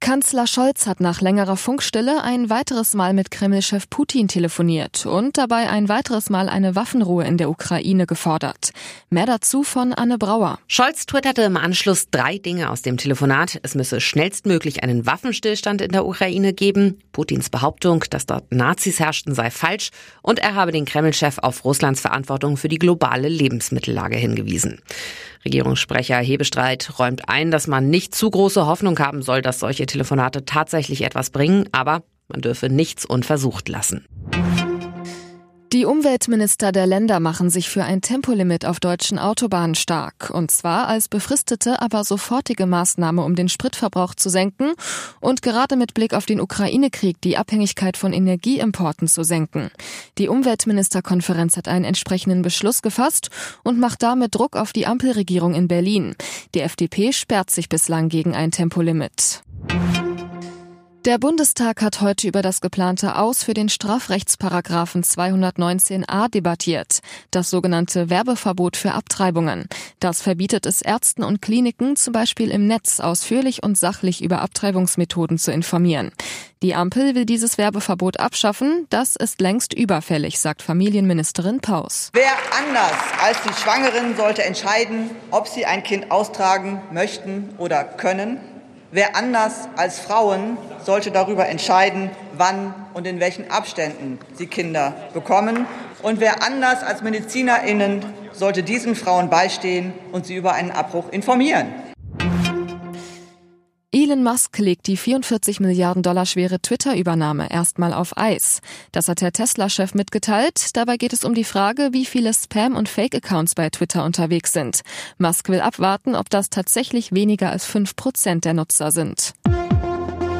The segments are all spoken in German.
Kanzler Scholz hat nach längerer Funkstille ein weiteres Mal mit Kreml-Chef Putin telefoniert und dabei ein weiteres Mal eine Waffenruhe in der Ukraine gefordert. Mehr dazu von Anne Brauer. Scholz twitterte im Anschluss drei Dinge aus dem Telefonat. Es müsse schnellstmöglich einen Waffenstillstand in der Ukraine geben. Putins Behauptung, dass dort Nazis herrschten, sei falsch. Und er habe den Kreml-Chef auf Russlands Verantwortung für die globale Lebensmittellage hingewiesen. Regierungssprecher Hebestreit räumt ein, dass man nicht zu große Hoffnung haben soll, dass solche Telefonate tatsächlich etwas bringen, aber man dürfe nichts unversucht lassen. Die Umweltminister der Länder machen sich für ein Tempolimit auf deutschen Autobahnen stark. Und zwar als befristete, aber sofortige Maßnahme, um den Spritverbrauch zu senken und gerade mit Blick auf den Ukraine-Krieg die Abhängigkeit von Energieimporten zu senken. Die Umweltministerkonferenz hat einen entsprechenden Beschluss gefasst und macht damit Druck auf die Ampelregierung in Berlin. Die FDP sperrt sich bislang gegen ein Tempolimit. Der Bundestag hat heute über das geplante Aus für den Strafrechtsparagraphen 219a debattiert, das sogenannte Werbeverbot für Abtreibungen. Das verbietet es Ärzten und Kliniken zum Beispiel im Netz ausführlich und sachlich über Abtreibungsmethoden zu informieren. Die Ampel will dieses Werbeverbot abschaffen. Das ist längst überfällig, sagt Familienministerin Paus. Wer anders als die Schwangeren sollte entscheiden, ob sie ein Kind austragen möchten oder können. Wer anders als Frauen sollte darüber entscheiden, wann und in welchen Abständen sie Kinder bekommen. Und wer anders als Medizinerinnen sollte diesen Frauen beistehen und sie über einen Abbruch informieren. Elon Musk legt die 44 Milliarden Dollar schwere Twitter-Übernahme erstmal auf Eis. Das hat der Tesla-Chef mitgeteilt. Dabei geht es um die Frage, wie viele Spam- und Fake-Accounts bei Twitter unterwegs sind. Musk will abwarten, ob das tatsächlich weniger als 5 Prozent der Nutzer sind.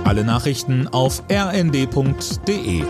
Alle Nachrichten auf rnd.de